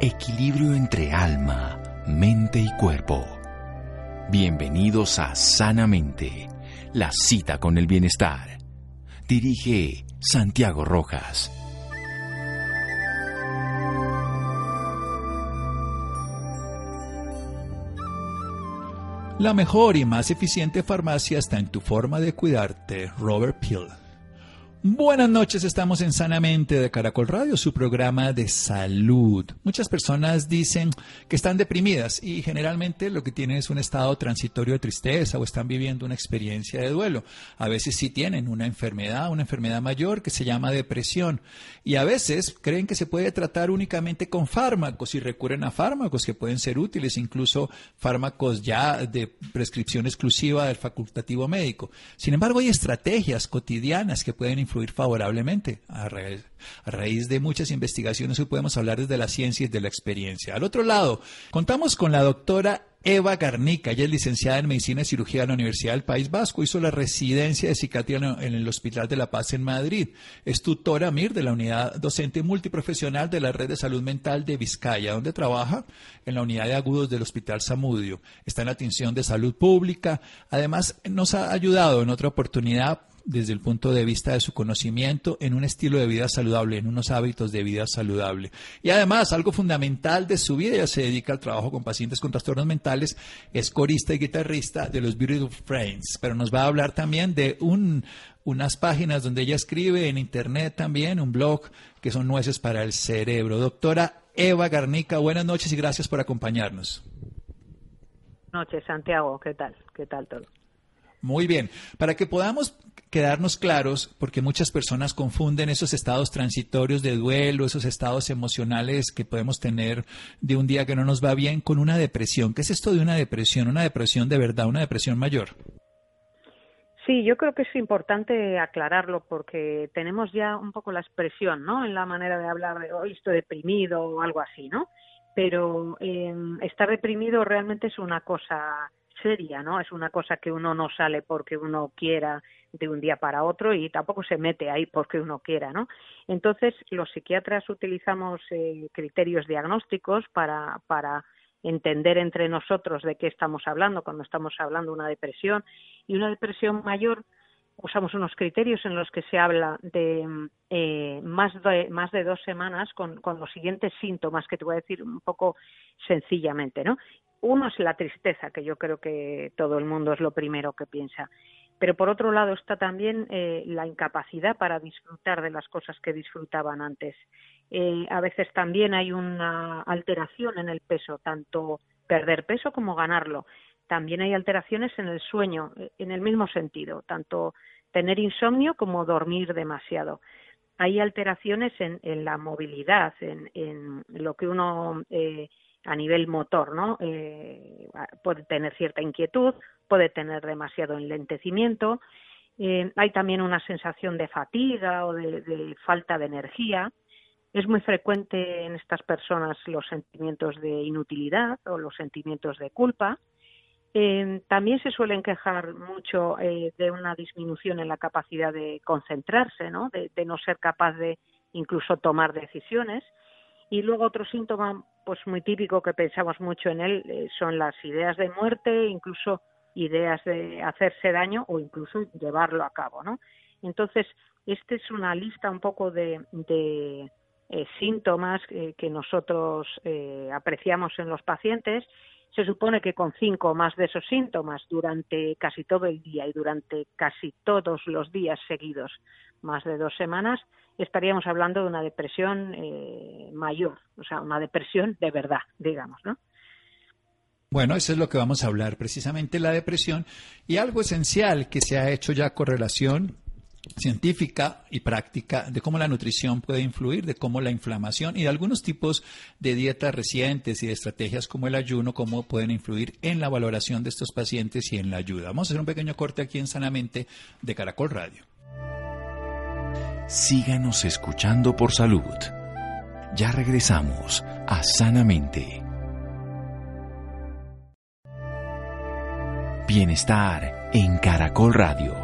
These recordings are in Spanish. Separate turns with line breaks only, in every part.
Equilibrio entre alma, mente y cuerpo. Bienvenidos a Sanamente, la cita con el bienestar. Dirige Santiago Rojas.
La mejor y más eficiente farmacia está en tu forma de cuidarte, Robert Peel. Buenas noches, estamos en Sanamente de Caracol Radio, su programa de salud. Muchas personas dicen que están deprimidas y generalmente lo que tienen es un estado transitorio de tristeza o están viviendo una experiencia de duelo. A veces sí tienen una enfermedad, una enfermedad mayor que se llama depresión y a veces creen que se puede tratar únicamente con fármacos y recurren a fármacos que pueden ser útiles, incluso fármacos ya de prescripción exclusiva del facultativo médico. Sin embargo, hay estrategias cotidianas que pueden influir favorablemente. A raíz, de muchas investigaciones hoy podemos hablar desde la ciencia y de la experiencia. Al otro lado, contamos con la doctora Eva Garnica, ella es licenciada en Medicina y Cirugía de la Universidad del País Vasco, hizo la residencia de psiquiatría en el Hospital de la Paz en Madrid. Es tutora MIR de la Unidad Docente Multiprofesional de la Red de Salud Mental de Vizcaya, donde trabaja en la Unidad de Agudos del Hospital Samudio. Está en la atención de salud pública. Además, nos ha ayudado en otra oportunidad desde el punto de vista de su conocimiento en un estilo de vida saludable, en unos hábitos de vida saludable. Y además, algo fundamental de su vida, ella se dedica al trabajo con pacientes con trastornos mentales, es corista y guitarrista de los Beautiful Friends, pero nos va a hablar también de un, unas páginas donde ella escribe en internet también, un blog que son nueces para el cerebro. Doctora Eva Garnica, buenas noches y gracias por acompañarnos.
Noches, Santiago, ¿qué tal? ¿Qué tal todo?
Muy bien. Para que podamos quedarnos claros, porque muchas personas confunden esos estados transitorios de duelo, esos estados emocionales que podemos tener de un día que no nos va bien, con una depresión. ¿Qué es esto de una depresión? Una depresión de verdad, una depresión mayor.
Sí, yo creo que es importante aclararlo porque tenemos ya un poco la expresión, ¿no? En la manera de hablar de hoy estoy deprimido o algo así, ¿no? Pero eh, estar deprimido realmente es una cosa seria, ¿no? Es una cosa que uno no sale porque uno quiera de un día para otro y tampoco se mete ahí porque uno quiera, ¿no? Entonces, los psiquiatras utilizamos eh, criterios diagnósticos para, para entender entre nosotros de qué estamos hablando cuando estamos hablando de una depresión y una depresión mayor usamos unos criterios en los que se habla de eh, más de más de dos semanas con, con los siguientes síntomas que te voy a decir un poco sencillamente, ¿no? Uno es la tristeza, que yo creo que todo el mundo es lo primero que piensa. Pero por otro lado está también eh, la incapacidad para disfrutar de las cosas que disfrutaban antes. Eh, a veces también hay una alteración en el peso, tanto perder peso como ganarlo. También hay alteraciones en el sueño, eh, en el mismo sentido, tanto tener insomnio como dormir demasiado. Hay alteraciones en, en la movilidad, en, en, lo que uno eh, a nivel motor, ¿no? Eh, puede tener cierta inquietud, puede tener demasiado enlentecimiento, eh, hay también una sensación de fatiga o de, falta de energía. Es muy frecuente en estas personas los sentimientos de inutilidad o los sentimientos de culpa. Eh, también se suelen quejar mucho de una disminución en la capacidad de concentrarse, ¿no? de no ser capaz de incluso tomar decisiones y luego otro síntoma pues muy típico que pensamos mucho en él eh, son las ideas de muerte, incluso ideas de hacerse daño o incluso llevarlo a cabo, ¿no? Entonces, esta es una lista un poco de, de eh, síntomas eh, que nosotros apreciamos en los pacientes. Se supone que con cinco o más de esos síntomas durante casi todo el día y durante casi todos los días seguidos, más de dos semanas, estaríamos hablando de una depresión eh, mayor, o sea, una depresión de verdad, digamos, ¿no?
Bueno, eso es lo que vamos a hablar, precisamente la depresión y algo esencial que se ha hecho ya correlación científica y práctica de cómo la nutrición puede influir, de cómo la inflamación y de algunos tipos de dietas recientes y de estrategias como el ayuno, cómo pueden influir en la valoración de estos pacientes y en la ayuda. Vamos a hacer un pequeño corte aquí en Sanamente de Caracol Radio.
Síganos escuchando por salud. Ya regresamos a Sanamente. Bienestar en Caracol Radio.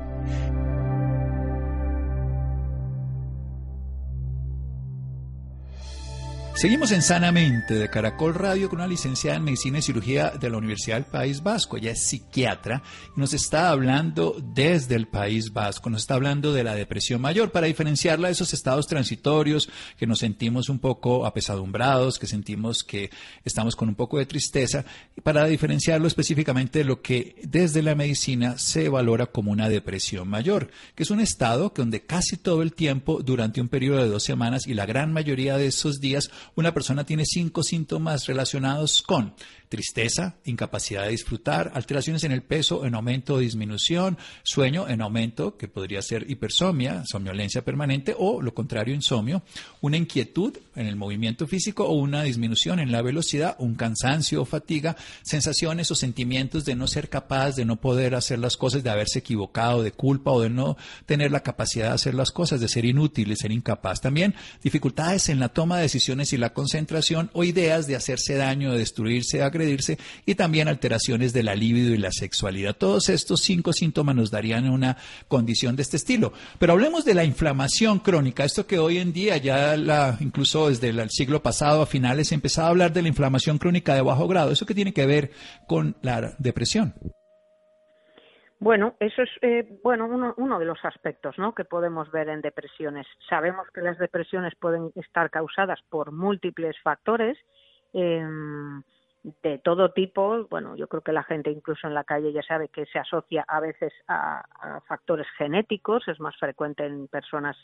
Seguimos en Sanamente de Caracol Radio con una licenciada en Medicina y Cirugía de la Universidad del País Vasco. Ella es psiquiatra y nos está hablando desde el País Vasco, nos está hablando de la depresión mayor para diferenciarla de esos estados transitorios que nos sentimos un poco apesadumbrados, que sentimos que estamos con un poco de tristeza, y para diferenciarlo específicamente de lo que desde la medicina se valora como una depresión mayor, que es un estado que donde casi todo el tiempo durante un periodo de dos semanas y la gran mayoría de esos días una persona tiene cinco síntomas relacionados con tristeza, incapacidad de disfrutar, alteraciones en el peso en aumento o disminución, sueño en aumento, que podría ser hipersomia, somnolencia permanente o lo contrario, insomnio, una inquietud en el movimiento físico o una disminución en la velocidad, un cansancio o fatiga, sensaciones o sentimientos de no ser capaz, de no poder hacer las cosas, de haberse equivocado, de culpa o de no tener la capacidad de hacer las cosas, de ser inútil, de ser incapaz. También dificultades en la toma de decisiones y la concentración o ideas de hacerse daño, de destruirse, de y también alteraciones de la libido y la sexualidad. Todos estos cinco síntomas nos darían una condición de este estilo. Pero hablemos de la inflamación crónica, esto que hoy en día ya la, incluso desde el siglo pasado a finales se empezaba a hablar de la inflamación crónica de bajo grado. ¿Eso qué tiene que ver con la depresión?
Bueno, eso es eh, bueno uno, uno, de los aspectos ¿no? que podemos ver en depresiones. Sabemos que las depresiones pueden estar causadas por múltiples factores eh, de todo tipo. Bueno, yo creo que la gente incluso en la calle ya sabe que se asocia a veces a, factores genéticos, es más frecuente en personas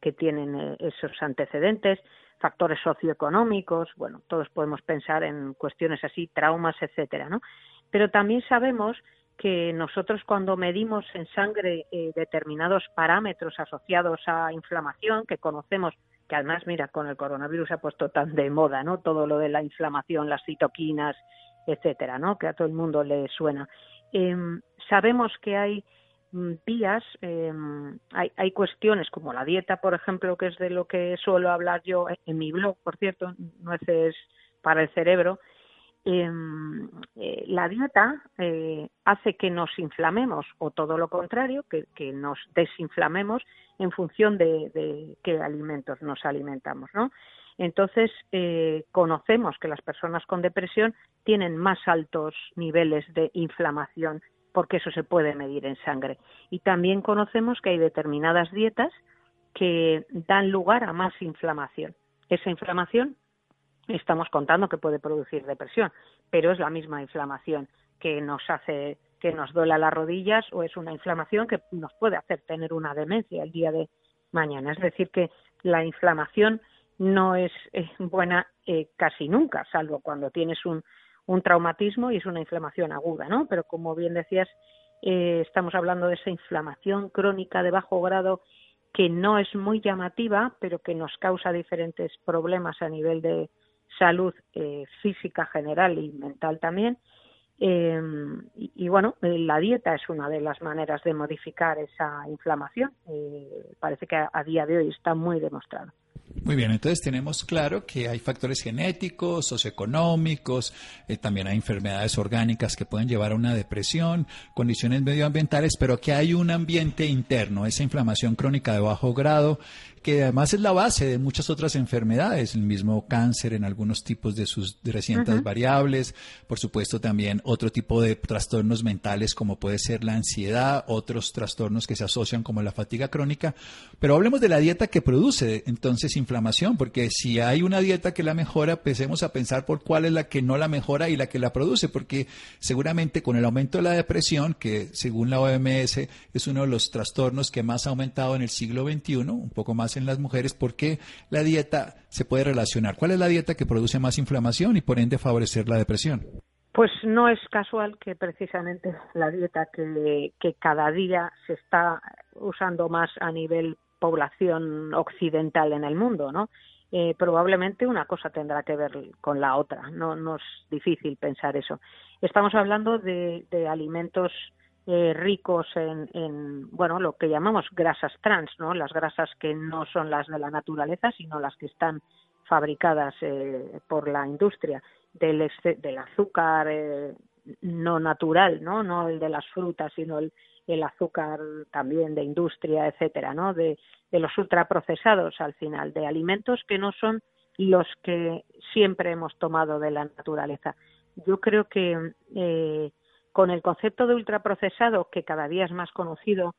que tienen eh, esos antecedentes, factores socioeconómicos, bueno, todos podemos pensar en cuestiones así, traumas, etcétera, ¿no? Pero también sabemos que nosotros cuando medimos en sangre eh, determinados parámetros asociados a inflamación que conocemos que además mira con el coronavirus ha puesto tan de moda no todo lo de la inflamación las citoquinas etcétera no que a todo el mundo le suena. Em, sabemos que hay mm, vías em, hay, hay cuestiones como la dieta por ejemplo que es de lo que suelo hablar yo en mi blog por cierto nueces para el cerebro Em, eh, la dieta eh, hace que nos inflamemos o todo lo contrario, que, nos desinflamemos en función de, qué alimentos nos alimentamos, ¿no? Entonces, eh, conocemos que las personas con depresión tienen más altos niveles de inflamación porque eso se puede medir en sangre. Y también conocemos que hay determinadas dietas que dan lugar a más inflamación. Esa inflamación estamos contando que puede producir depresión, pero es la misma inflamación que nos hace que nos duela las rodillas o es una inflamación que nos puede hacer tener una demencia el día de mañana. Es decir, que la inflamación no es eh, buena eh, casi nunca, salvo cuando tienes un, un, traumatismo y es una inflamación aguda, ¿no? Pero como bien decías, eh, estamos hablando de esa inflamación crónica de bajo grado que no es muy llamativa, pero que nos causa diferentes problemas a nivel de, salud eh, física general y mental también. Eh, y, bueno, la dieta es una de las maneras de modificar esa inflamación. Eh, parece que a, día de hoy está muy demostrado.
Muy bien, entonces tenemos claro que hay factores genéticos, socioeconómicos, también hay enfermedades orgánicas que pueden llevar a una depresión, condiciones medioambientales, pero que hay un ambiente interno, esa inflamación crónica de bajo grado que además es la base de muchas otras enfermedades, el mismo cáncer en algunos tipos de sus recientes variables, por supuesto también otro tipo de trastornos mentales como puede ser la ansiedad, otros trastornos que se asocian como la fatiga crónica, pero hablemos de la dieta que produce entonces inflamación, porque si hay una dieta que la mejora, empecemos a pensar por cuál es la que no la mejora y la que la produce, porque seguramente con el aumento de la depresión, que según la OMS es uno de los trastornos que más ha aumentado en el siglo XXI, un poco más en las mujeres, ¿por qué la dieta se puede relacionar? ¿Cuál es la dieta que produce más inflamación y por ende favorecer la depresión?
Pues no es casual que precisamente la dieta que, cada día se está usando más a nivel población occidental en el mundo, ¿no? Eh, probablemente una cosa tendrá que ver con la otra. No, no es difícil pensar eso. Estamos hablando de alimentos eh, ricos en, bueno, lo que llamamos grasas trans, ¿no? Las grasas que no son las de la naturaleza, sino las que están fabricadas eh, por la industria, del, del azúcar eh, no natural, ¿no? No el de las frutas, sino el, el azúcar también de industria, etcétera, ¿no? De, de los ultraprocesados al final, de alimentos que no son los que siempre hemos tomado de la naturaleza. Yo creo que eh, con el concepto de ultraprocesado, que cada día es más conocido,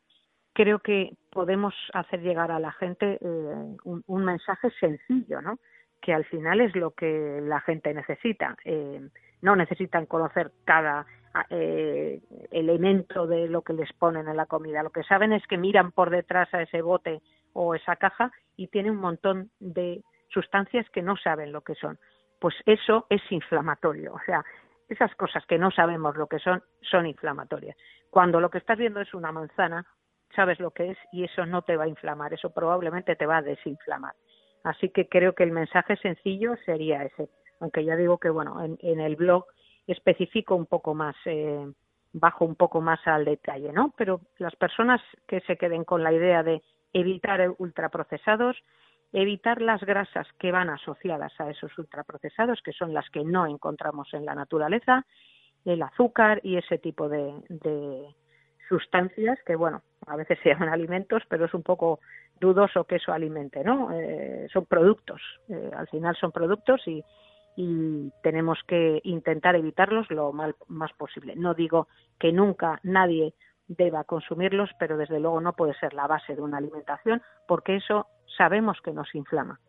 creo que podemos hacer llegar a la gente eh, un, mensaje sencillo, ¿no? Que al final es lo que la gente necesita. Eh, no necesitan conocer cada eh, elemento de lo que les ponen en la comida. Lo que saben es que miran por detrás a ese bote o esa caja y tiene un montón de sustancias que no saben lo que son. Pues eso es inflamatorio. O sea, esas cosas que no sabemos lo que son, son inflamatorias. Cuando lo que estás viendo es una manzana, sabes lo que es y eso no te va a inflamar, eso probablemente te va a desinflamar. Así que creo que el mensaje sencillo sería ese, aunque ya digo que bueno, en, el blog especifico un poco más, eh, bajo un poco más al detalle, ¿no? Pero las personas que se queden con la idea de evitar ultraprocesados, evitar las grasas que van asociadas a esos ultraprocesados, que son las que no encontramos en la naturaleza, el azúcar y ese tipo de, sustancias que, bueno, a veces se llaman alimentos, pero es un poco dudoso que eso alimente, ¿no? Eh, son productos, eh, al final son productos y, y tenemos que intentar evitarlos lo más posible. No digo que nunca nadie deba consumirlos, pero desde luego no puede ser la base de una alimentación porque eso sabemos que nos inflama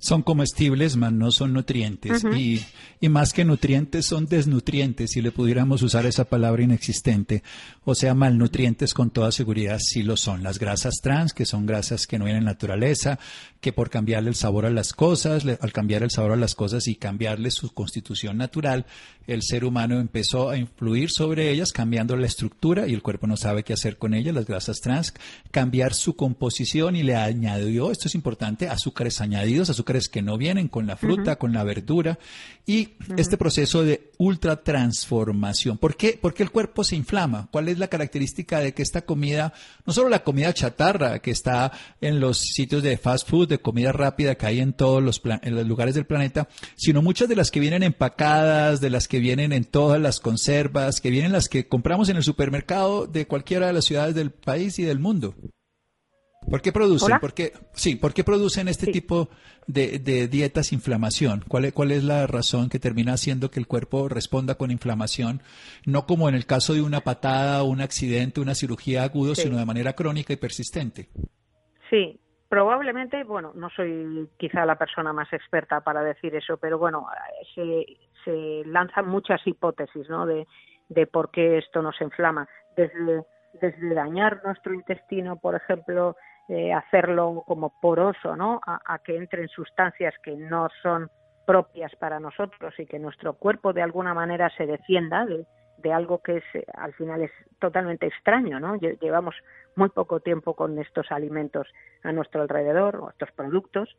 son comestibles, mas no son nutrientes. y, y, más que nutrientes, son desnutrientes, si le pudiéramos usar esa palabra inexistente. O sea, malnutrientes con toda seguridad sí lo son. Las grasas trans, que son grasas que no vienen en naturaleza, que por cambiarle el sabor a las cosas, al cambiar el sabor a las cosas y cambiarle su constitución natural, el ser humano empezó a influir sobre ellas, cambiando la estructura y el cuerpo no sabe qué hacer con ellas, las grasas trans, cambiar su composición y le añadió, esto es importante, azúcares añadidos, azúcares que no vienen con la fruta, con la verdura, y este proceso de ultratransformación. ¿Por qué? Porque el cuerpo se inflama. ¿Cuál es la característica de que esta comida, no solo la comida chatarra que está en los sitios de fast food, de comida rápida que hay en todos los, en los lugares del planeta, sino muchas de las que vienen empacadas, de las que vienen en todas las conservas, que vienen las que compramos en el supermercado de cualquiera de las ciudades del país y del mundo? ¿Por qué producen? ¿Por sí, ¿por qué producen este tipo de, dietas inflamación? ¿Cuál es, ¿Cuál es la razón que termina haciendo que el cuerpo responda con inflamación? No como en el caso de una patada, un accidente, una cirugía aguda, sino de manera crónica y persistente.
Sí, probablemente, bueno, no soy quizá la persona más experta para decir eso, pero bueno, se, se lanzan muchas hipótesis, ¿no? De, de por qué esto nos inflama. Desde, desde dañar nuestro intestino, por ejemplo, hacerlo como poroso, ¿no? A, que entren sustancias que no son propias para nosotros y que nuestro cuerpo de alguna manera se defienda de, algo que es al final es totalmente extraño, ¿no? Llevamos muy poco tiempo con estos alimentos a nuestro alrededor, o estos productos.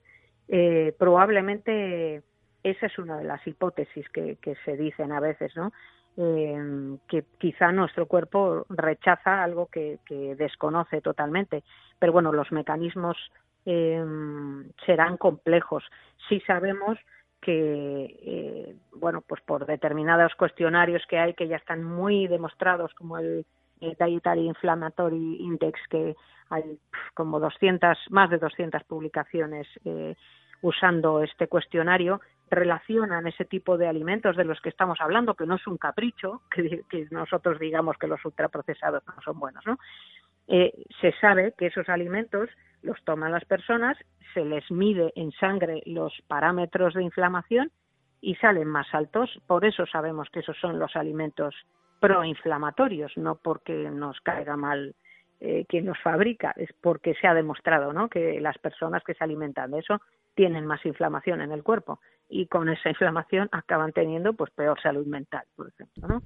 Eh, probablemente esa es una de las hipótesis que, que se dicen a veces, ¿no? Eh, que quizá nuestro cuerpo rechaza algo que, desconoce totalmente. Pero bueno, los mecanismos eh, serán complejos. Sí sabemos que, eh, bueno, pues por determinados cuestionarios que hay que ya están muy demostrados, como el, Dietary Inflammatory Index, que hay como 200, más de 200 publicaciones eh, usando este cuestionario, relacionan ese tipo de alimentos de los que estamos hablando, que no es un capricho, que, nosotros digamos que los ultraprocesados no son buenos, ¿no? Eh, se sabe que esos alimentos los toman las personas, se les mide en sangre los parámetros de inflamación y salen más altos. Por eso sabemos que esos son los alimentos proinflamatorios, no porque nos caiga mal eh, quien los fabrica, es porque se ha demostrado ¿no? que las personas que se alimentan de eso tienen más inflamación en el cuerpo y con esa inflamación acaban teniendo pues peor salud mental, por ejemplo, ¿no?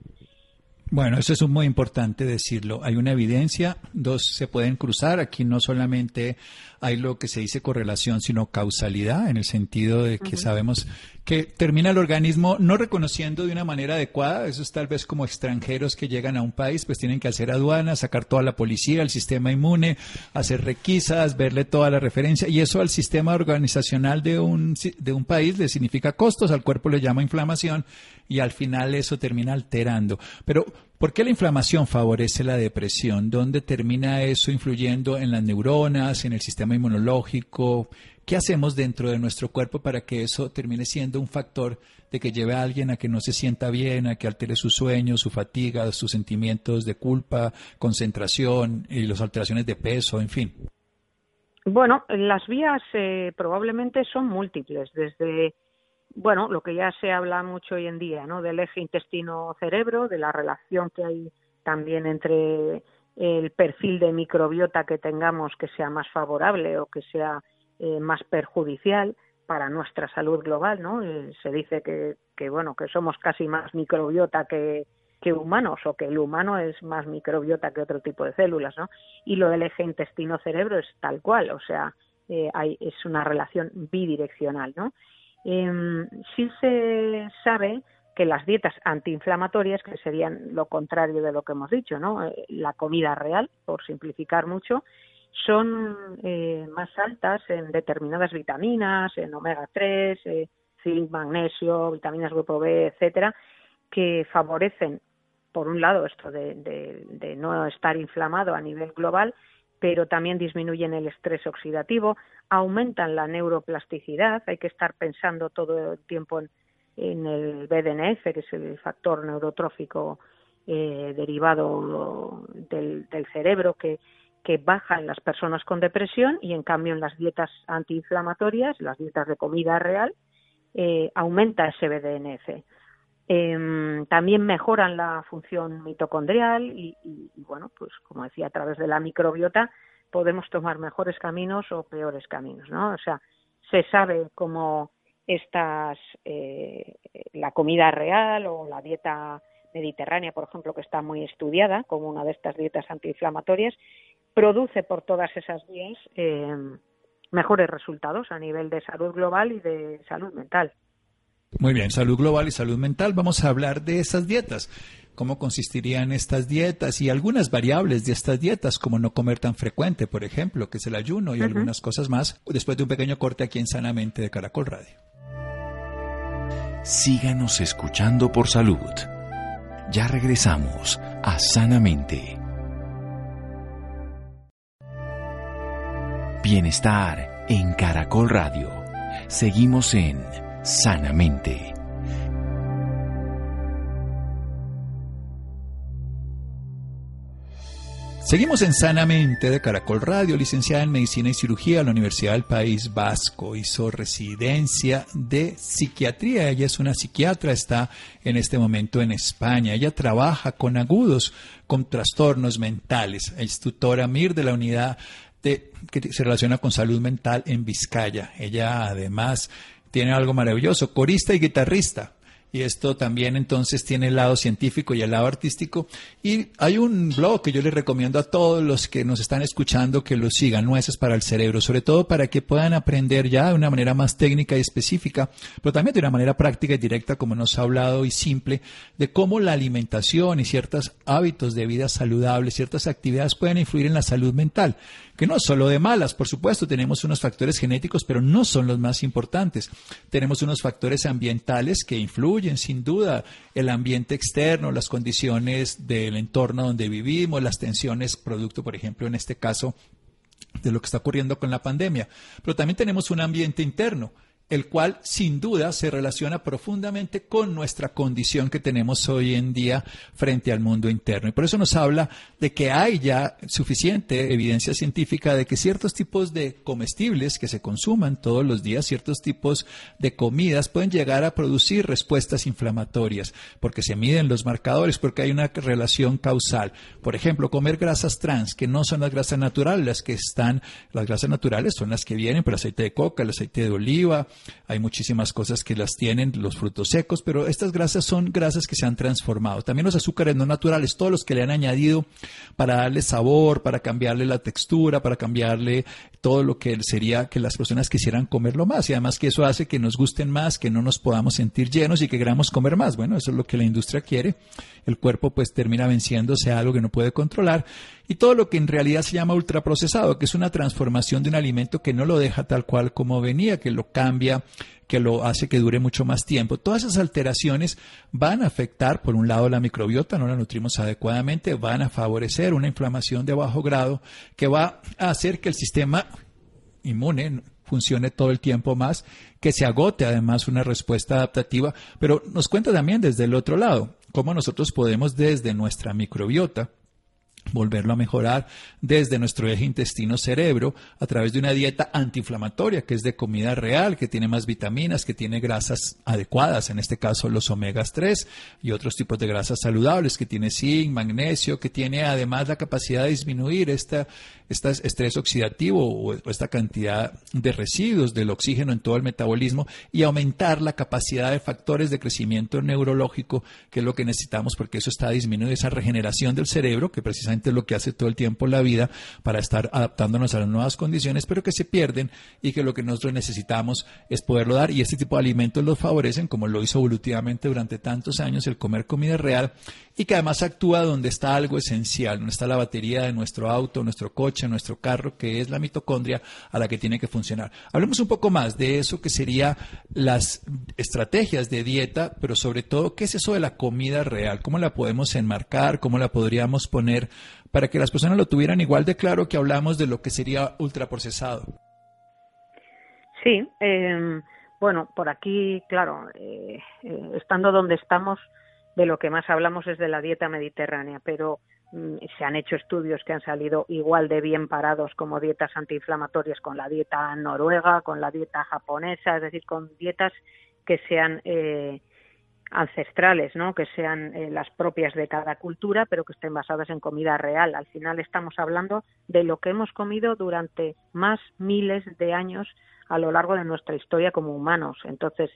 Bueno, eso es muy importante decirlo. Hay una evidencia, dos se pueden cruzar. Aquí no solamente hay lo que se dice correlación, sino causalidad, en el sentido de que sabemos que termina el organismo no reconociendo de una manera adecuada. Eso es tal vez como extranjeros que llegan a un país, pues tienen que hacer aduanas, sacar toda la policía, el sistema inmune, hacer requisas, verle toda la referencia. Y eso al sistema organizacional de un, de un país le significa costos, al cuerpo le llama inflamación y al final eso termina alterando. Pero ¿Por qué la inflamación favorece la depresión? ¿Dónde termina eso influyendo en las neuronas, en el sistema inmunológico? ¿Qué hacemos dentro de nuestro cuerpo para que eso termine siendo un factor de que lleve a alguien a que no se sienta bien, a que altere su sueño, su fatiga, sus sentimientos de culpa, concentración y las alteraciones de peso, en fin?
Bueno, las vías eh, probablemente son múltiples, desde bueno, lo que ya se habla mucho hoy en día, ¿no? Del eje intestino-cerebro, de la relación que hay también entre el perfil de microbiota que tengamos que sea más favorable o que sea eh, más perjudicial para nuestra salud global, ¿no? Eh, se dice que, que, bueno, que somos casi más microbiota que, humanos o que el humano es más microbiota que otro tipo de células, ¿no? Y lo del eje intestino-cerebro es tal cual, o sea, eh, hay, es una relación bidireccional, ¿no? Eh, sí se sabe que las dietas antiinflamatorias, que serían lo contrario de lo que hemos dicho, ¿no? Eh, la comida real, por simplificar mucho, son eh, más altas en determinadas vitaminas, en omega 3, eh, magnesio, vitaminas grupo B, etcétera, que favorecen, por un lado, esto de, de no estar inflamado a nivel global pero también disminuyen el estrés oxidativo, aumentan la neuroplasticidad, hay que estar pensando todo el tiempo en, el BDNF, que es el factor neurotrófico eh, derivado del, cerebro que, que baja en las personas con depresión y en cambio en las dietas antiinflamatorias, las dietas de comida real, eh, aumenta ese BDNF. Eh, también mejoran la función mitocondrial y, bueno, pues como decía, a través de la microbiota podemos tomar mejores caminos o peores caminos, ¿no? O sea, se sabe cómo estas, eh, la comida real o la dieta mediterránea, por ejemplo, que está muy estudiada como una de estas dietas antiinflamatorias, produce por todas esas vías eh, mejores resultados a nivel de salud global y de salud mental.
Muy bien, salud global y salud mental. Vamos a hablar de esas dietas. ¿Cómo consistirían estas dietas y algunas variables de estas dietas, como no comer tan frecuente, por ejemplo, que es el ayuno y algunas cosas más, después de un pequeño corte aquí en Sanamente de Caracol Radio?
Síganos escuchando por salud. Ya regresamos a Sanamente. Bienestar en Caracol Radio. Seguimos en sanamente.
Seguimos en Sanamente de Caracol Radio, licenciada en Medicina y Cirugía en la Universidad del País Vasco. Hizo residencia de psiquiatría. Ella es una psiquiatra, está en este momento en España. Ella trabaja con agudos, con trastornos mentales. Es tutora MIR de la unidad que se relaciona con salud mental en Vizcaya. Ella además tiene algo maravilloso, corista y guitarrista y esto también entonces tiene el lado científico y el lado artístico. Y hay un blog que yo les recomiendo a todos los que nos están escuchando que lo sigan, Nueces para el Cerebro, sobre todo para que puedan aprender ya de una manera más técnica y específica, pero también de una manera práctica y directa, como nos ha hablado y simple, de cómo la alimentación y ciertos hábitos de vida saludables, ciertas actividades pueden influir en la salud mental que no solo de malas, por supuesto, tenemos unos factores genéticos, pero no son los más importantes. Tenemos unos factores ambientales que influyen, sin duda, el ambiente externo, las condiciones del entorno donde vivimos, las tensiones producto, por ejemplo, en este caso, de lo que está ocurriendo con la pandemia. Pero también tenemos un ambiente interno el cual sin duda se relaciona profundamente con nuestra condición que tenemos hoy en día frente al mundo interno. Y por eso nos habla de que hay ya suficiente evidencia científica de que ciertos tipos de comestibles que se consuman todos los días, ciertos tipos de comidas pueden llegar a producir respuestas inflamatorias, porque se miden los marcadores, porque hay una relación causal. Por ejemplo, comer grasas trans, que no son las grasas naturales, las que están, las grasas naturales son las que vienen por el aceite de coca, el aceite de oliva, hay muchísimas cosas que las tienen, los frutos secos, pero estas grasas son grasas que se han transformado. También los azúcares no naturales, todos los que le han añadido para darle sabor, para cambiarle la textura, para cambiarle todo lo que sería que las personas quisieran comerlo más. Y además que eso hace que nos gusten más, que no nos podamos sentir llenos y que queramos comer más. Bueno, eso es lo que la industria quiere. El cuerpo pues termina venciéndose a algo que no puede controlar y todo lo que en realidad se llama ultraprocesado, que es una transformación de un alimento que no lo deja tal cual como venía, que lo cambia que lo hace que dure mucho más tiempo. Todas esas alteraciones van a afectar, por un lado, la microbiota, no la nutrimos adecuadamente, van a favorecer una inflamación de bajo grado que va a hacer que el sistema inmune funcione todo el tiempo más, que se agote además una respuesta adaptativa, pero nos cuenta también desde el otro lado cómo nosotros podemos desde nuestra microbiota volverlo a mejorar desde nuestro eje intestino-cerebro a través de una dieta antiinflamatoria que es de comida real, que tiene más vitaminas, que tiene grasas adecuadas, en este caso los omegas 3 y otros tipos de grasas saludables, que tiene zinc, magnesio, que tiene además la capacidad de disminuir esta, este estrés oxidativo o esta cantidad de residuos del oxígeno en todo el metabolismo y aumentar la capacidad de factores de crecimiento neurológico, que es lo que necesitamos porque eso está disminuyendo esa regeneración del cerebro, que precisamente es lo que hace todo el tiempo la vida para estar adaptándonos a las nuevas condiciones, pero que se pierden y que lo que nosotros necesitamos es poderlo dar. Y este tipo de alimentos los favorecen, como lo hizo evolutivamente durante tantos años el comer comida real y que además actúa donde está algo esencial, donde está la batería de nuestro auto, nuestro coche, nuestro carro, que es la mitocondria a la que tiene que funcionar. Hablemos un poco más de eso que sería las estrategias de dieta, pero sobre todo, ¿qué es eso de la comida real? ¿Cómo la podemos enmarcar? ¿Cómo la podríamos poner para que las personas lo tuvieran igual de claro que hablamos de lo que sería ultraprocesado?
Sí, eh, bueno, por aquí, claro, eh, eh, estando donde estamos, de lo que más hablamos es de la dieta mediterránea, pero se han hecho estudios que han salido igual de bien parados como dietas antiinflamatorias con la dieta noruega, con la dieta japonesa, es decir, con dietas que sean eh, ancestrales, ¿no? que sean eh, las propias de cada cultura, pero que estén basadas en comida real. Al final estamos hablando de lo que hemos comido durante más miles de años a lo largo de nuestra historia como humanos. Entonces,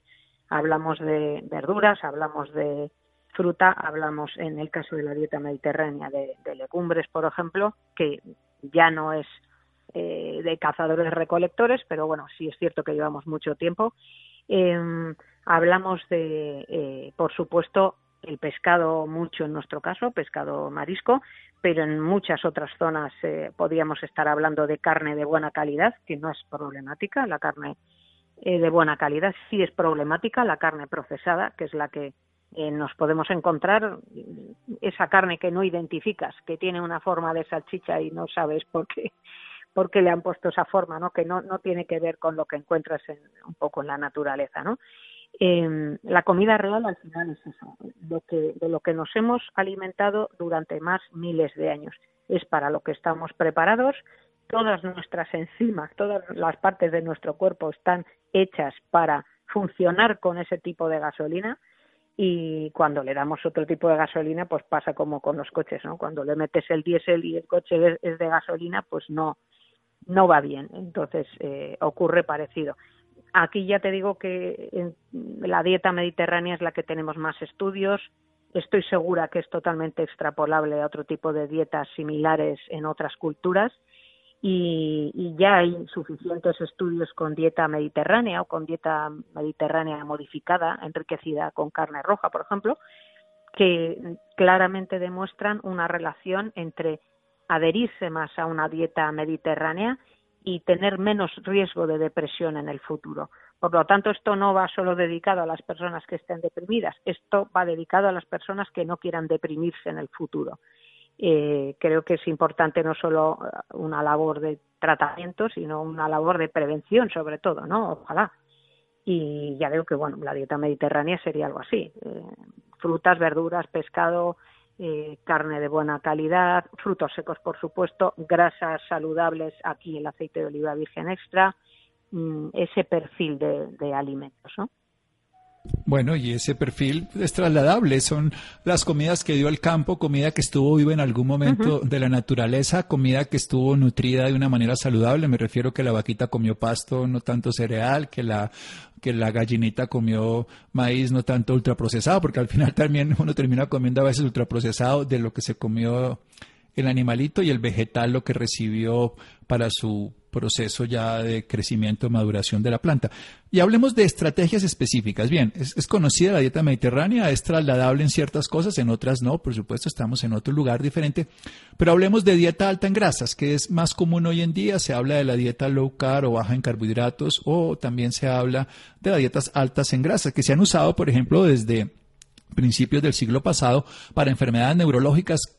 hablamos de verduras, hablamos de fruta, hablamos en el caso de la dieta mediterránea de, legumbres, por ejemplo, que ya no es eh, de cazadores recolectores, pero bueno, sí es cierto que llevamos mucho tiempo. Em, hablamos de, eh, por supuesto, el pescado mucho en nuestro caso, pescado marisco, pero en muchas otras zonas eh, podríamos estar hablando de carne de buena calidad, que no es problemática. La carne de buena calidad sí es problemática, la carne procesada, que es la que eh, nos podemos encontrar esa carne que no identificas, que tiene una forma de salchicha y no sabes por qué, por qué le han puesto esa forma, ¿no? que no, no tiene que ver con lo que encuentras en, un poco en la naturaleza. ¿no? Eh, la comida real al final es eso, lo que, de lo que nos hemos alimentado durante más miles de años. Es para lo que estamos preparados, todas nuestras enzimas, todas las partes de nuestro cuerpo están hechas para funcionar con ese tipo de gasolina y cuando le damos otro tipo de gasolina pues pasa como con los coches no cuando le metes el diésel y el coche es de gasolina pues no no va bien. Entonces eh, ocurre parecido. Aquí ya te digo que la dieta mediterránea es la que tenemos más estudios. Estoy segura que es totalmente extrapolable a otro tipo de dietas similares en otras culturas y, ya hay suficientes estudios con dieta mediterránea o con dieta mediterránea modificada, enriquecida con carne roja, por ejemplo, que claramente demuestran una relación entre adherirse más a una dieta mediterránea y tener menos riesgo de depresión en el futuro. Por lo tanto, esto no va solo dedicado a las personas que estén deprimidas, esto va dedicado a las personas que no quieran deprimirse en el futuro eh, creo que es importante no solo eh, una labor de tratamiento, sino una labor de prevención, sobre todo, ¿no? Ojalá. Y ya veo que, bueno, la dieta mediterránea sería algo así: eh, frutas, verduras, pescado, eh, carne de buena calidad, frutos secos, por supuesto, grasas saludables, aquí el aceite de oliva virgen extra, mm, ese perfil de, de alimentos, ¿no?
Bueno, y ese perfil es trasladable, son las comidas que dio el campo, comida que estuvo viva en algún momento de la naturaleza, comida que estuvo nutrida de una manera saludable, me refiero que la vaquita comió pasto, no tanto cereal, que la que la gallinita comió maíz no tanto ultraprocesado, porque al final también uno termina comiendo a veces ultraprocesado de lo que se comió el animalito y el vegetal lo que recibió para su proceso ya de crecimiento, maduración de la planta. Y hablemos de estrategias específicas. Bien, es, conocida la dieta mediterránea, es trasladable en ciertas cosas, en otras no, por supuesto estamos en otro lugar diferente, pero hablemos de dieta alta en grasas, que es más común hoy en día, se habla de la dieta low carb o baja en carbohidratos, o también se habla de las dietas altas en grasas, que se han usado, por ejemplo, desde principios del siglo pasado para enfermedades neurológicas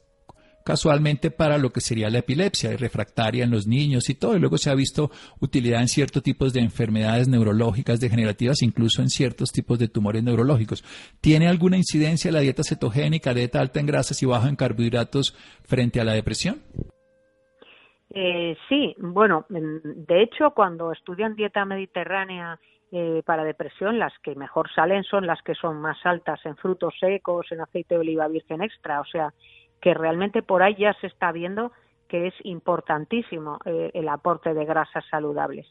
casualmente para lo que sería la epilepsia refractaria en los niños y todo. Y luego se ha visto utilidad en ciertos tipos de enfermedades neurológicas degenerativas, incluso en ciertos tipos de tumores neurológicos. ¿Tiene alguna incidencia la dieta cetogénica, dieta alta en grasas y baja en carbohidratos frente a la depresión?
Eh, sí, bueno, de hecho, cuando estudian dieta mediterránea eh, para depresión, las que mejor salen son las que son más altas en frutos secos, en aceite de oliva virgen extra, o sea, que realmente por ahí ya se está viendo que es importantísimo eh, el aporte de grasas saludables.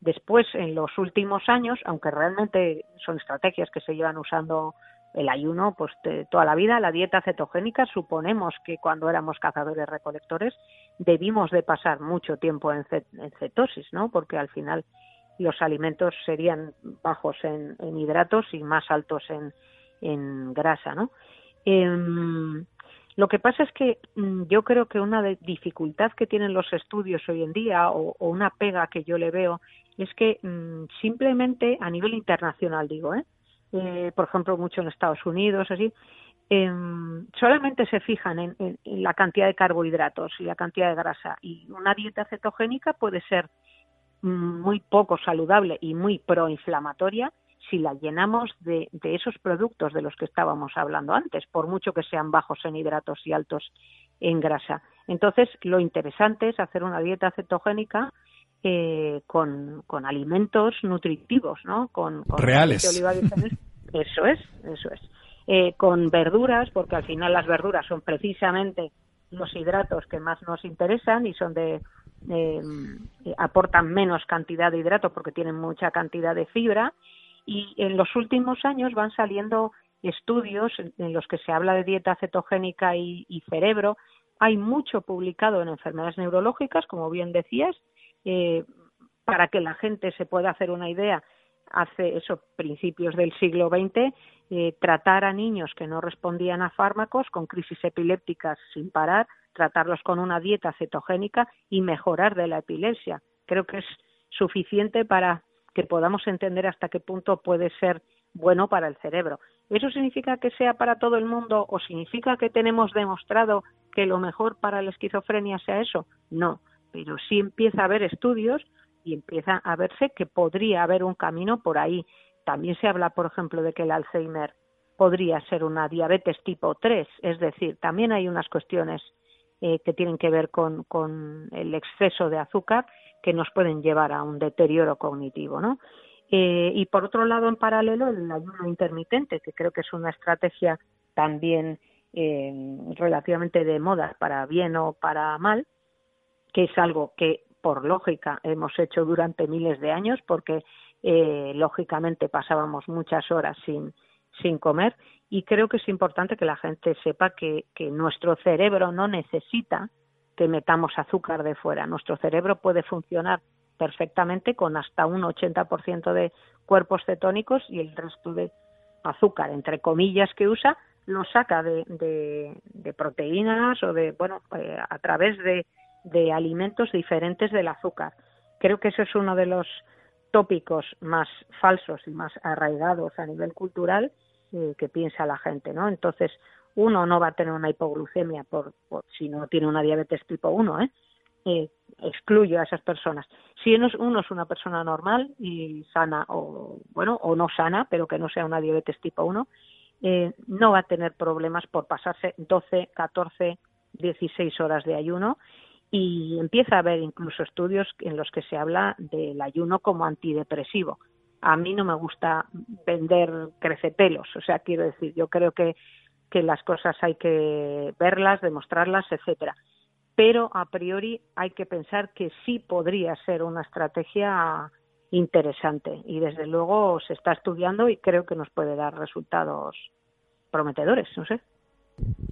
Después, en los últimos años, aunque realmente son estrategias que se llevan usando el ayuno pues toda la vida, la dieta cetogénica, suponemos que cuando éramos cazadores recolectores debimos de pasar mucho tiempo en, cetosis, ¿no? Porque al final los alimentos serían bajos en, hidratos y más altos en, en grasa, ¿no? Em, lo que pasa es que mm, yo creo que una dificultad que tienen los estudios hoy en día o, una pega que yo le veo es que mm, simplemente a nivel internacional digo, ¿eh? ¿eh? por ejemplo mucho en Estados Unidos así, em, solamente se fijan en, en, la cantidad de carbohidratos y la cantidad de grasa y una dieta cetogénica puede ser mm, muy poco saludable y muy proinflamatoria si la llenamos de, esos productos de los que estábamos hablando antes, por mucho que sean bajos en hidratos y altos en grasa. Entonces, lo interesante es hacer una dieta cetogénica eh, con, alimentos nutritivos, ¿no? Con,
reales.
eso es, eso es. Eh, con verduras, porque al final las verduras son precisamente los hidratos que más nos interesan y son de eh, aportan menos cantidad de hidratos porque tienen mucha cantidad de fibra y en los últimos años van saliendo estudios en los que se habla de dieta cetogénica y, cerebro. Hay mucho publicado en enfermedades neurológicas, como bien decías, eh, para que la gente se pueda hacer una idea. Hace eso, principios del siglo XX, eh, tratar a niños que no respondían a fármacos con crisis epilépticas sin parar, tratarlos con una dieta cetogénica y mejorar de la epilepsia. Creo que es suficiente para que podamos entender hasta qué punto puede ser bueno para el cerebro. ¿Eso significa que sea para todo el mundo o significa que tenemos demostrado que lo mejor para la esquizofrenia sea eso? No, pero sí empieza a haber estudios y empieza a verse que podría haber un camino por ahí. También se habla, por ejemplo, de que el Alzheimer podría ser una diabetes tipo 3, es decir, también hay unas cuestiones eh, que tienen que ver con, con el exceso de azúcar que nos pueden llevar a un deterioro cognitivo, ¿no? Eh, y por otro lado, en paralelo, el ayuno intermitente, que creo que es una estrategia también eh, relativamente de moda, para bien o para mal, que es algo que por lógica hemos hecho durante miles de años, porque eh, lógicamente pasábamos muchas horas sin, sin comer, y creo que es importante que la gente sepa que, nuestro cerebro no necesita que metamos azúcar de fuera. Nuestro cerebro puede funcionar perfectamente con hasta un 80% de cuerpos cetónicos y el resto de azúcar, entre comillas, que usa, lo saca de, de, proteínas o de, bueno, eh, a través de, de alimentos diferentes del azúcar. Creo que eso es uno de los tópicos más falsos y más arraigados a nivel cultural eh, que piensa la gente, ¿no? Entonces, uno no va a tener una hipoglucemia por, si no tiene una diabetes tipo 1, ¿eh? ¿eh? excluyo a esas personas. Si uno, uno es una persona normal y sana o bueno o no sana, pero que no sea una diabetes tipo 1, eh, no va a tener problemas por pasarse 12, 14, 16 horas de ayuno y empieza a haber incluso estudios en los que se habla del ayuno como antidepresivo. A mí no me gusta vender crecepelos, o sea, quiero decir, yo creo que que las cosas hay que verlas, demostrarlas, etcétera. Pero a priori hay que pensar que sí podría ser una estrategia interesante y desde luego se está estudiando y creo que nos puede dar resultados prometedores, no sé.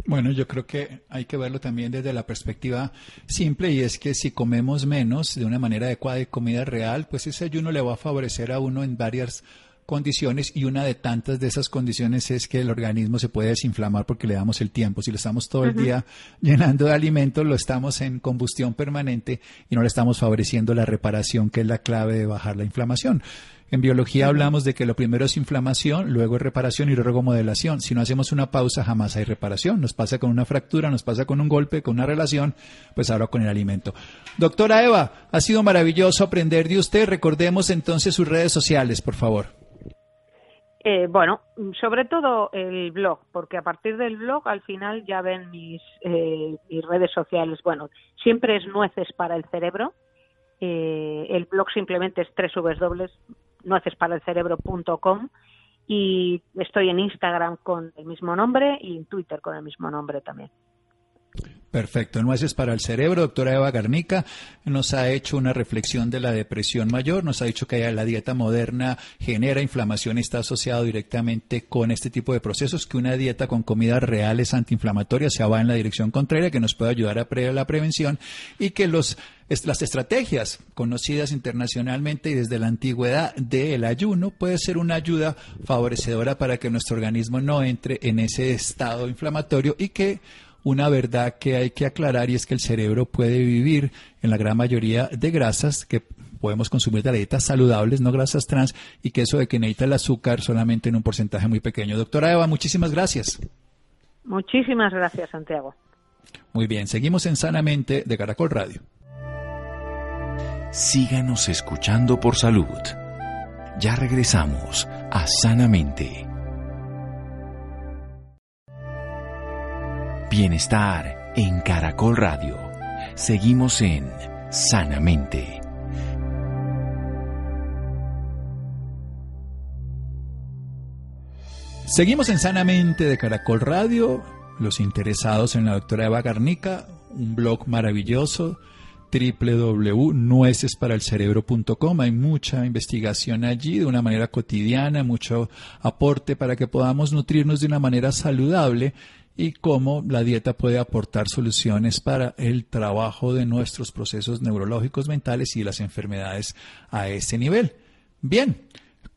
Bueno, yo creo que hay que verlo también desde la perspectiva simple y es que si comemos menos de una manera adecuada de comida real, pues ese ayuno le va a favorecer a uno en varias condiciones y una de tantas de esas condiciones es que el organismo se puede desinflamar porque le damos el tiempo. Si lo estamos todo el día llenando de alimentos, lo estamos en combustión permanente y no le estamos favoreciendo la reparación, que es la clave de bajar la inflamación. En biología hablamos de que lo primero es inflamación, luego es reparación y luego modelación. Si no hacemos una pausa, jamás hay reparación. Nos pasa con una fractura, nos pasa con un golpe, con una relación, pues ahora con el alimento. Doctora Eva, ha sido maravilloso aprender de usted. Recordemos entonces sus redes sociales, por favor.
Eh, bueno, sobre todo el blog, porque a partir del blog al final ya ven mis, eh, mis redes sociales. Bueno, siempre es nueces para el cerebro. Eh, el blog simplemente es www.nuecesparaelcerebro.com y estoy en Instagram con el mismo nombre y en Twitter con el mismo nombre también.
Perfecto. Nueces para el cerebro. Doctora Eva Garnica nos ha hecho una reflexión de la depresión mayor. Nos ha dicho que la dieta moderna genera inflamación y está asociado directamente con este tipo de procesos, que una dieta con comidas reales antiinflamatorias se va en la dirección contraria, que nos puede ayudar a pre la prevención y que los las estrategias conocidas internacionalmente y desde la antigüedad del ayuno puede ser una ayuda favorecedora para que nuestro organismo no entre en ese estado inflamatorio y que una verdad que hay que aclarar y es que el cerebro puede vivir en la gran mayoría de grasas que podemos consumir de dietas saludables, no grasas trans, y que eso de que necesita el azúcar solamente en un porcentaje muy pequeño. Doctora Eva, muchísimas gracias.
Muchísimas gracias, Santiago.
Muy bien, seguimos en Sanamente de Caracol Radio.
Síganos escuchando por salud. Ya regresamos a Sanamente. Bienestar en Caracol Radio. Seguimos en Sanamente.
Seguimos en Sanamente de Caracol Radio. Los interesados en la doctora Eva Garnica, un blog maravilloso www.nuecesparaelcerebro.com. Hay mucha investigación allí de una manera cotidiana, mucho aporte para que podamos nutrirnos de una manera saludable y cómo la dieta puede aportar soluciones para el trabajo de nuestros procesos neurológicos mentales y las enfermedades a ese nivel. Bien,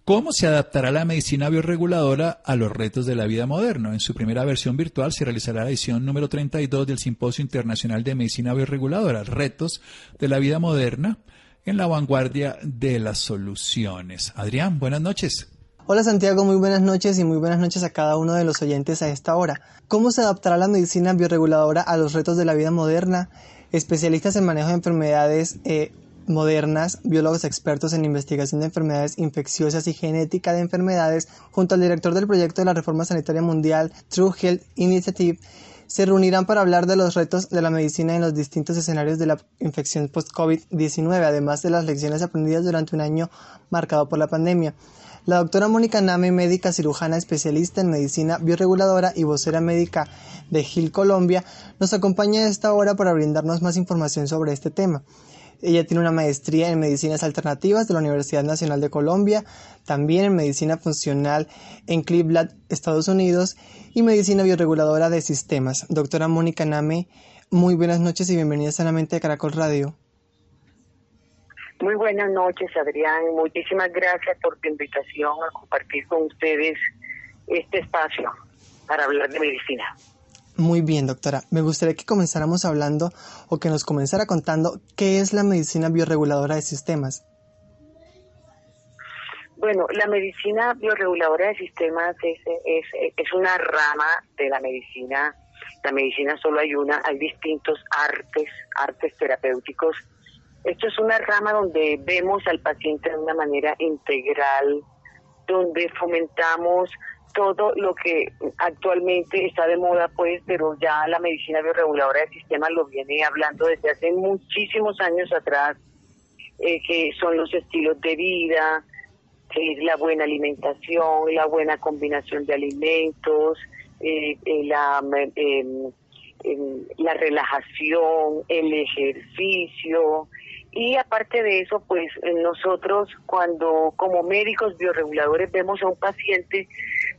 ¿Cómo se adaptará la medicina bioreguladora a los retos de la vida moderna? En su primera versión virtual se realizará la edición número 32 del Simposio Internacional de Medicina Bioreguladora, Retos de la Vida Moderna en la vanguardia de las soluciones. Adrián, buenas noches.
Hola Santiago, muy buenas noches y muy buenas noches a cada uno de los oyentes a esta hora. ¿Cómo se adaptará la medicina bioreguladora a los retos de la vida moderna? Especialistas en manejo de enfermedades eh, modernas, biólogos expertos en investigación de enfermedades infecciosas y genética de enfermedades, junto al director del proyecto de la Reforma Sanitaria Mundial, True Health Initiative, se reunirán para hablar de los retos de la medicina en los distintos escenarios de la infección post-COVID-19, además de las lecciones aprendidas durante un año marcado por la pandemia. La doctora Mónica Name, médica cirujana especialista en medicina bioreguladora y vocera médica de Gil Colombia, nos acompaña a esta hora para brindarnos más información sobre este tema. Ella tiene una maestría en medicinas alternativas de la Universidad Nacional de Colombia, también en medicina funcional en Cleveland, Estados Unidos, y medicina bioreguladora de sistemas. Doctora Mónica Name, muy buenas noches y bienvenida sanamente a Caracol Radio.
Muy buenas noches, Adrián. Muchísimas gracias por tu invitación a compartir con ustedes este espacio para hablar de medicina.
Muy bien, doctora. Me gustaría que comenzáramos hablando o que nos comenzara contando qué es la medicina bioreguladora de sistemas.
Bueno, la medicina bioreguladora de sistemas es, es, es una rama de la medicina. La medicina solo hay una, hay distintos artes, artes terapéuticos esto es una rama donde vemos al paciente de una manera integral, donde fomentamos todo lo que actualmente está de moda, pues, pero ya la medicina bioreguladora del sistema lo viene hablando desde hace muchísimos años atrás, eh, que son los estilos de vida, que es la buena alimentación, la buena combinación de alimentos, eh, eh, la, em, la relajación, el ejercicio, y aparte de eso, pues nosotros cuando como médicos bioreguladores vemos a un paciente,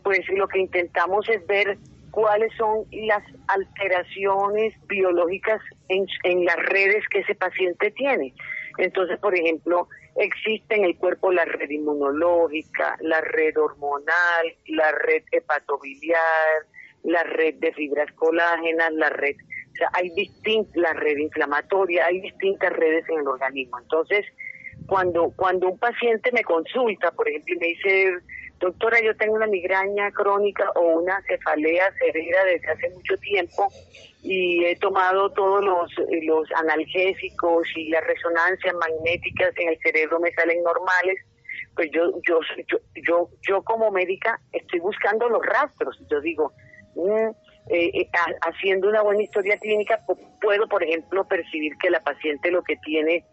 pues lo que intentamos es ver cuáles son las alteraciones biológicas en, en las redes que ese paciente tiene. Entonces, por ejemplo, existe en el cuerpo la red inmunológica, la red hormonal, la red hepatobiliar, la red de fibras colágenas, la red, o sea, hay distintas, la red inflamatoria, hay distintas redes en el organismo. Entonces, cuando, cuando un paciente me consulta, por ejemplo, y me dice, doctora, yo tengo una migraña crónica o una cefalea severa desde hace mucho tiempo y he tomado todos los, analgésicos y las resonancias magnéticas en el cerebro me salen normales, pues yo, yo, yo, yo, yo como médica estoy buscando los rastros. Yo digo, eh, eh, haciendo una buena historia clínica, puedo, por ejemplo, percibir que la paciente lo que tiene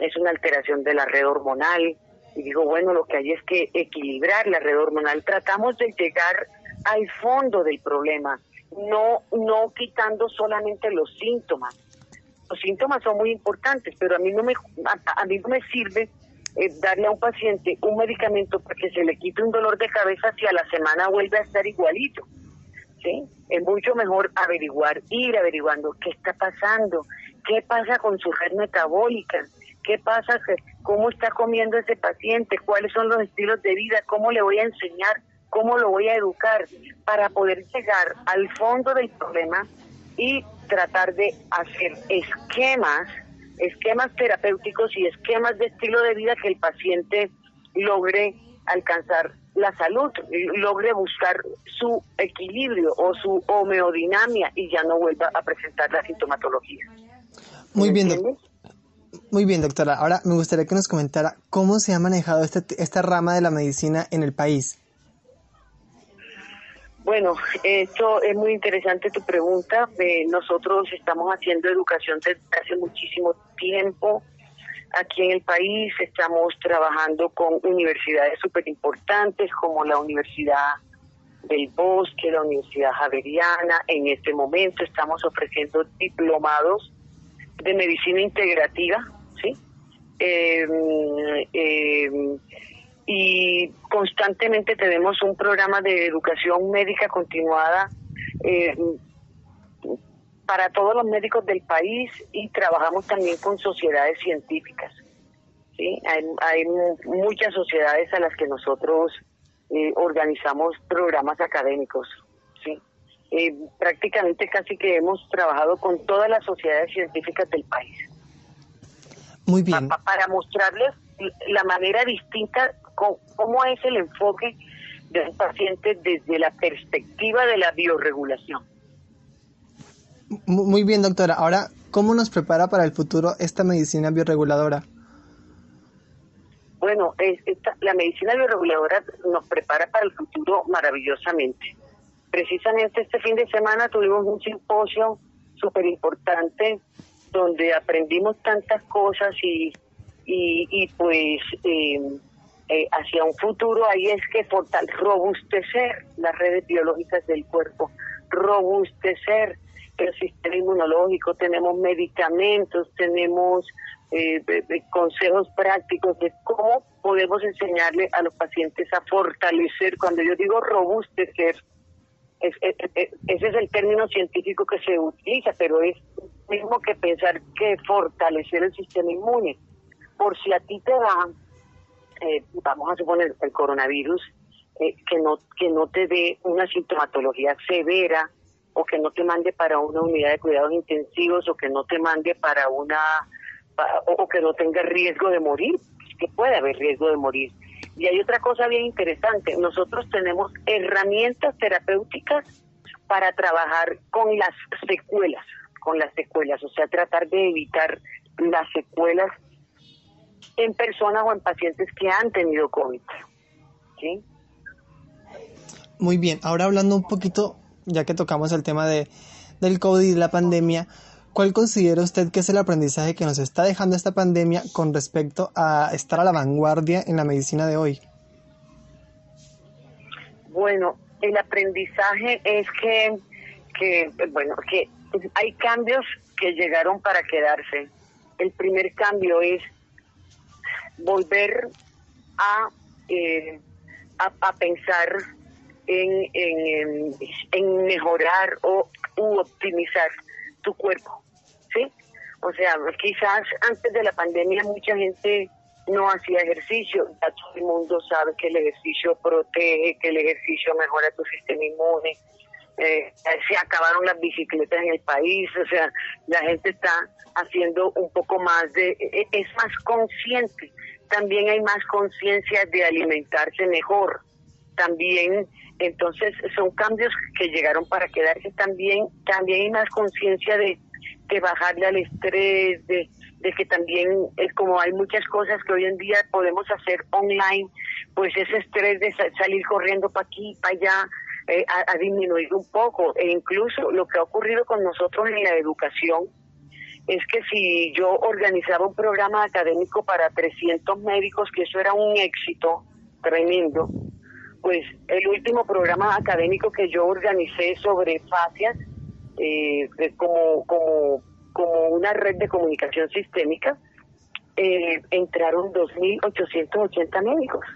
es una alteración de la red hormonal. Y digo, bueno, lo que hay es que equilibrar la red hormonal. Tratamos de llegar al fondo del problema, no, no quitando solamente los síntomas. Los síntomas son muy importantes, pero a mí no me, a, mí no me sirve eh, darle a un paciente un medicamento para que se le quite un dolor de cabeza si a la semana vuelve a estar igualito. ¿Sí? Es mucho mejor averiguar, ir averiguando qué está pasando, qué pasa con su red metabólica, qué pasa, cómo está comiendo ese paciente, cuáles son los estilos de vida, cómo le voy a enseñar, cómo lo voy a educar, para poder llegar al fondo del problema y tratar de hacer esquemas, esquemas terapéuticos y esquemas de estilo de vida que el paciente logre alcanzar la salud, logre buscar su equilibrio o su homeodinamia y ya no vuelva a presentar la sintomatología.
Muy bien, muy bien, doctora. Ahora me gustaría que nos comentara cómo se ha manejado este, esta rama de la medicina en el país.
Bueno, esto es muy interesante tu pregunta. Eh, nosotros estamos haciendo educación desde hace muchísimo tiempo aquí en el país. Estamos trabajando con universidades súper importantes como la Universidad del Bosque, la Universidad Javeriana. En este momento estamos ofreciendo diplomados de medicina integrativa, ¿sí? Em, y constantemente tenemos un programa de educación médica continuada em, para todos los médicos del país y trabajamos también con sociedades científicas. ¿sí? Hay, muchas sociedades a las que nosotros eh, organizamos programas académicos. ¿sí? Eh, prácticamente casi que hemos trabajado con todas las sociedades científicas del país.
Muy bien.
para mostrarles la manera distinta, cómo es el enfoque de un paciente desde la perspectiva de la biorregulación.
Muy bien, doctora. Ahora, ¿cómo nos prepara para el futuro esta medicina bioreguladora?
Bueno, la medicina bioreguladora nos prepara para el futuro maravillosamente. Precisamente este fin de semana tuvimos un simposio súper importante donde aprendimos tantas cosas y, y, pues em, eh, hacia un futuro ahí es que fortal robustecer las redes biológicas del cuerpo, robustecer el sistema inmunológico, tenemos medicamentos, tenemos eh, consejos prácticos de cómo podemos enseñarle a los pacientes a fortalecer, cuando yo digo robustecer, ese es el término científico que se utiliza, pero es mismo que pensar que fortalecer el sistema inmune. Por si a ti te da, eh, vamos a suponer, el coronavirus, eh, que, no, que no te dé una sintomatología severa o que no te mande para una unidad de cuidados intensivos o que no te mande para una, o que no tenga riesgo de morir, que puede haber riesgo de morir y hay otra cosa bien interesante, nosotros tenemos herramientas terapéuticas para trabajar con las secuelas, con las secuelas, o sea, tratar de evitar las secuelas en personas o en pacientes que han tenido COVID. ¿sí?
Muy bien, ahora hablando un poquito, ya que tocamos el tema de, del COVID y la pandemia, ¿Cuál considera usted que es el aprendizaje que nos está dejando esta pandemia con respecto a estar a la vanguardia en la medicina de hoy?
Bueno, el aprendizaje es que, que bueno, que hay cambios que llegaron para quedarse. El primer cambio es volver a, eh, a, pensar en, en, en mejorar o u optimizar tu cuerpo, ¿sí? O sea, quizás antes de la pandemia mucha gente no hacía ejercicio. Ya todo el mundo sabe que el ejercicio protege, que el ejercicio mejora tu sistema inmune. Eh, se acabaron las bicicletas en el país, o sea, la gente está haciendo un poco más de, e, e, es más consciente, también hay más conciencia de alimentarse mejor, también, entonces son cambios que llegaron para quedarse también, también hay más conciencia de, de bajarle al estrés, de, de que también es como hay muchas cosas que hoy en día podemos hacer online, pues ese estrés de salir corriendo para aquí, para allá, eh, ha, disminuido un poco. E incluso lo que ha ocurrido con nosotros en la educación es que si yo organizaba un programa académico para 300 médicos, que eso era un éxito tremendo, pues el último programa académico que yo organicé sobre fascias, eh, como, como como una red de comunicación sistémica, eh, entraron 2.880 médicos.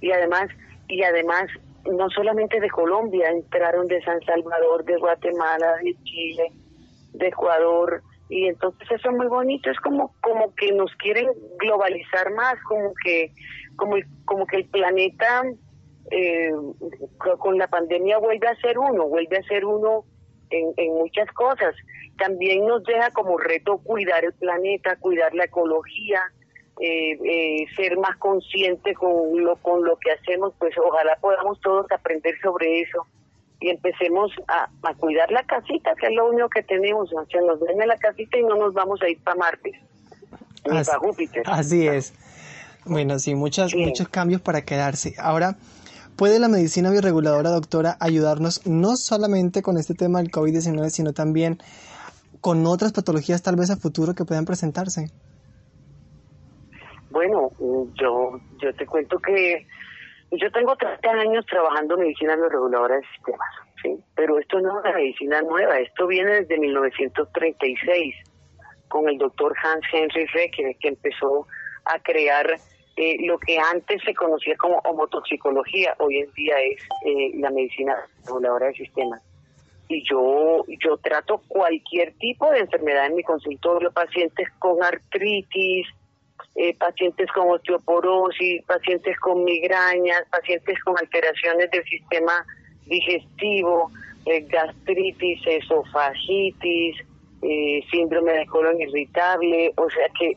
Y además, y además, no solamente de Colombia, entraron de San Salvador, de Guatemala, de Chile, de Ecuador, y entonces eso es muy bonito, es como, como que nos quieren globalizar más, como que, como, como que el planeta eh, con la pandemia vuelve a ser uno, vuelve a ser uno en, en muchas cosas también nos deja como reto cuidar el planeta, cuidar la ecología, eh, eh, ser más consciente con lo, con lo que hacemos, pues ojalá podamos todos aprender sobre eso y empecemos a, cuidar la casita, que es lo único que tenemos, o sea, nos ven la casita y no nos vamos a ir para Marte, ni para Júpiter.
Así es. Bueno, sí, muchos muchos cambios para quedarse. Ahora, ¿puede la medicina bioreguladora, doctora, ayudarnos no solamente con este tema del COVID-19, sino también con otras patologías tal vez a futuro que puedan presentarse?
Bueno, yo, yo te cuento que yo tengo 30 años trabajando en medicina bioreguladora de sistemas, ¿sí? pero esto no es una medicina nueva, esto viene desde 1936 con el doctor Hans Henry Recke, que empezó a crear eh, lo que antes se conocía como homotoxicología, hoy en día es eh, la medicina reguladora de sistemas y yo, yo trato cualquier tipo de enfermedad en mi consultorio, pacientes con artritis, eh, pacientes con osteoporosis, pacientes con migrañas, pacientes con alteraciones del sistema digestivo, eh, gastritis, esofagitis, eh, síndrome de colon irritable, o sea que,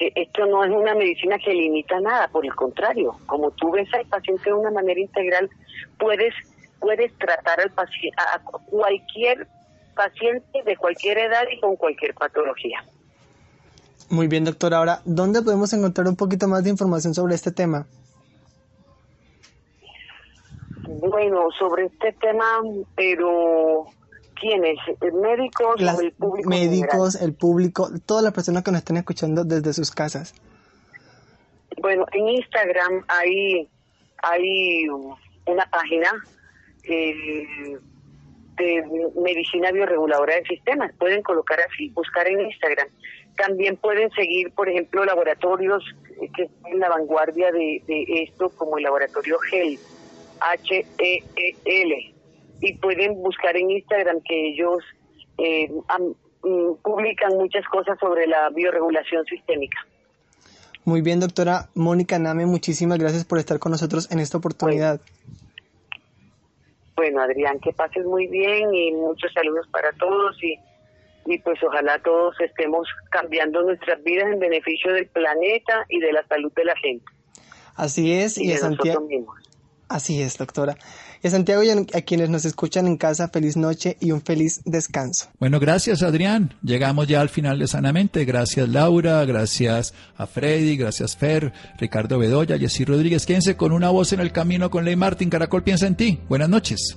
que esto no es una medicina que limita nada, por el contrario, como tú ves al paciente de una manera integral, puedes puedes tratar al paciente, a cualquier paciente de cualquier edad y con cualquier patología.
Muy bien, doctor. Ahora, ¿dónde podemos encontrar un poquito más de información sobre este tema?
Bueno, sobre este tema, pero ¿quiénes? ¿Médicos o el público?
Médicos, el público, todas las personas que nos estén escuchando desde sus casas.
Bueno, en Instagram hay, hay una página eh, de medicina bioreguladora de sistemas. Pueden colocar así, buscar en Instagram. También pueden seguir, por ejemplo, laboratorios que están en la vanguardia de, esto, como el laboratorio GEL, H-E-E-L. Y pueden buscar en Instagram que ellos eh, mm, publican muchas cosas sobre la bioregulación sistémica.
Muy bien, doctora Mónica Name, muchísimas gracias por estar con nosotros en esta oportunidad.
Bueno, Adrián, que pases muy bien y muchos saludos para todos y, y pues ojalá todos estemos cambiando nuestras vidas en beneficio del planeta y de la salud de la gente.
Así es, y, de Santiago. Así es, doctora. Y a Santiago y a quienes nos escuchan en casa, feliz noche y un feliz descanso.
Bueno, gracias Adrián. Llegamos ya al final de Sanamente. Gracias Laura, gracias a Freddy, gracias Fer, Ricardo Bedoya, Jessy Rodríguez. Quédense con una voz en el camino con Ley Martín. Caracol piensa en ti. Buenas noches.